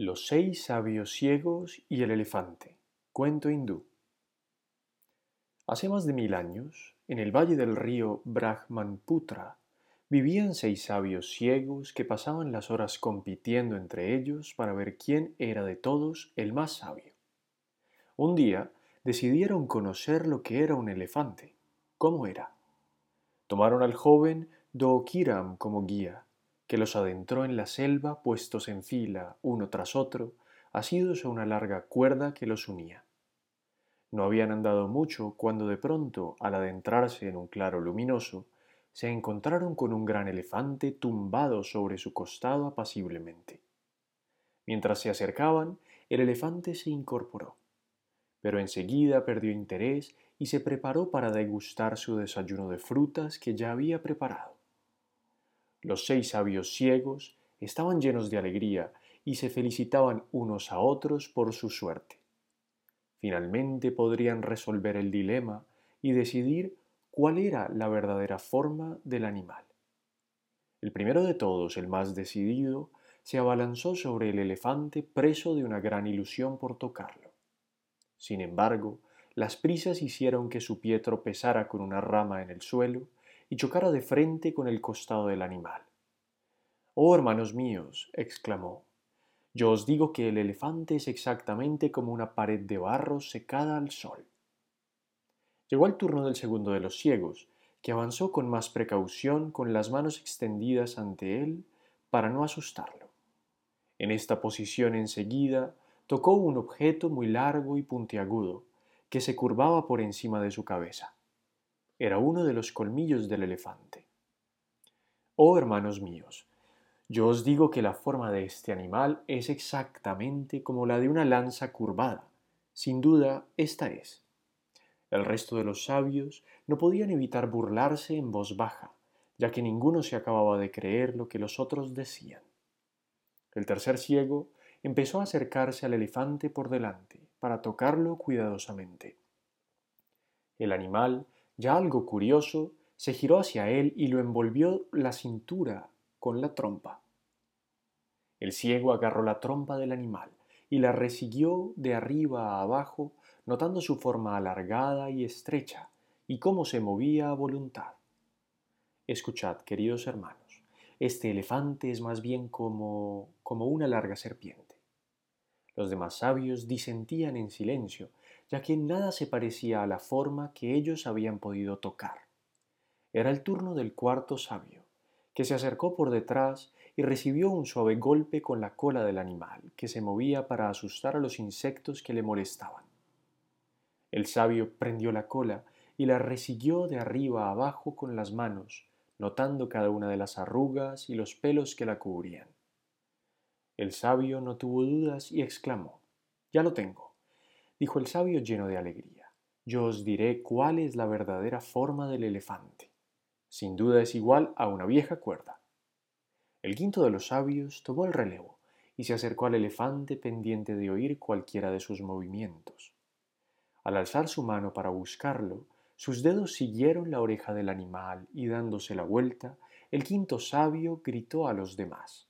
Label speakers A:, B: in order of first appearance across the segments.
A: Los seis sabios ciegos y el elefante. Cuento hindú. Hace más de mil años, en el valle del río Brahmanputra, vivían seis sabios ciegos que pasaban las horas compitiendo entre ellos para ver quién era de todos el más sabio. Un día decidieron conocer lo que era un elefante. ¿Cómo era? Tomaron al joven Dokiram como guía que los adentró en la selva puestos en fila, uno tras otro, asidos a una larga cuerda que los unía. No habían andado mucho cuando de pronto, al adentrarse en un claro luminoso, se encontraron con un gran elefante tumbado sobre su costado apaciblemente. Mientras se acercaban, el elefante se incorporó, pero enseguida perdió interés y se preparó para degustar su desayuno de frutas que ya había preparado. Los seis sabios ciegos estaban llenos de alegría y se felicitaban unos a otros por su suerte. Finalmente podrían resolver el dilema y decidir cuál era la verdadera forma del animal. El primero de todos, el más decidido, se abalanzó sobre el elefante preso de una gran ilusión por tocarlo. Sin embargo, las prisas hicieron que su pie tropezara con una rama en el suelo y chocara de frente con el costado del animal. Oh hermanos míos, exclamó, yo os digo que el elefante es exactamente como una pared de barro secada al sol. Llegó el turno del segundo de los ciegos, que avanzó con más precaución con las manos extendidas ante él para no asustarlo. En esta posición enseguida tocó un objeto muy largo y puntiagudo, que se curvaba por encima de su cabeza era uno de los colmillos del elefante. Oh hermanos míos, yo os digo que la forma de este animal es exactamente como la de una lanza curvada. Sin duda, esta es. El resto de los sabios no podían evitar burlarse en voz baja, ya que ninguno se acababa de creer lo que los otros decían. El tercer ciego empezó a acercarse al elefante por delante, para tocarlo cuidadosamente. El animal ya algo curioso, se giró hacia él y lo envolvió la cintura con la trompa. El ciego agarró la trompa del animal y la resiguió de arriba a abajo, notando su forma alargada y estrecha y cómo se movía a voluntad. Escuchad, queridos hermanos, este elefante es más bien como como una larga serpiente. Los demás sabios disentían en silencio, ya que nada se parecía a la forma que ellos habían podido tocar. Era el turno del cuarto sabio, que se acercó por detrás y recibió un suave golpe con la cola del animal, que se movía para asustar a los insectos que le molestaban. El sabio prendió la cola y la resiguió de arriba a abajo con las manos, notando cada una de las arrugas y los pelos que la cubrían. El sabio no tuvo dudas y exclamó, Ya lo tengo dijo el sabio lleno de alegría. Yo os diré cuál es la verdadera forma del elefante. Sin duda es igual a una vieja cuerda. El quinto de los sabios tomó el relevo y se acercó al elefante pendiente de oír cualquiera de sus movimientos. Al alzar su mano para buscarlo, sus dedos siguieron la oreja del animal y dándose la vuelta, el quinto sabio gritó a los demás.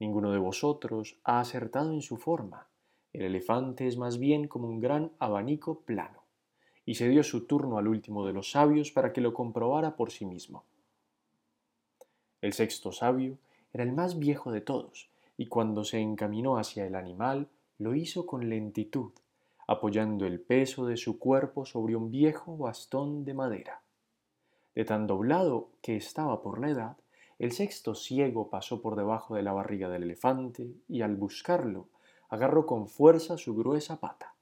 A: Ninguno de vosotros ha acertado en su forma. El elefante es más bien como un gran abanico plano, y se dio su turno al último de los sabios para que lo comprobara por sí mismo. El sexto sabio era el más viejo de todos, y cuando se encaminó hacia el animal, lo hizo con lentitud, apoyando el peso de su cuerpo sobre un viejo bastón de madera. De tan doblado que estaba por la edad, el sexto ciego pasó por debajo de la barriga del elefante y al buscarlo agarró con fuerza su gruesa pata.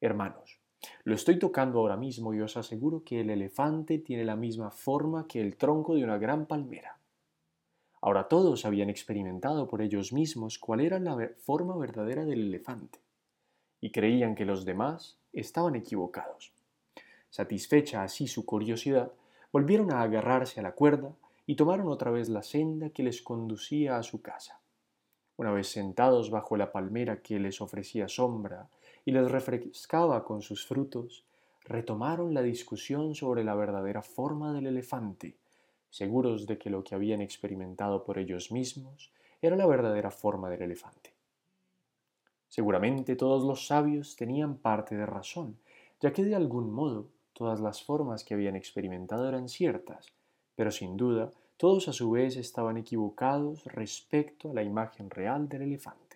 A: Hermanos, lo estoy tocando ahora mismo y os aseguro que el elefante tiene la misma forma que el tronco de una gran palmera. Ahora todos habían experimentado por ellos mismos cuál era la forma verdadera del elefante, y creían que los demás estaban equivocados. Satisfecha así su curiosidad, volvieron a agarrarse a la cuerda y tomaron otra vez la senda que les conducía a su casa. Una vez sentados bajo la palmera que les ofrecía sombra y les refrescaba con sus frutos, retomaron la discusión sobre la verdadera forma del elefante, seguros de que lo que habían experimentado por ellos mismos era la verdadera forma del elefante. Seguramente todos los sabios tenían parte de razón, ya que de algún modo todas las formas que habían experimentado eran ciertas, pero sin duda todos a su vez estaban equivocados respecto a la imagen real del elefante.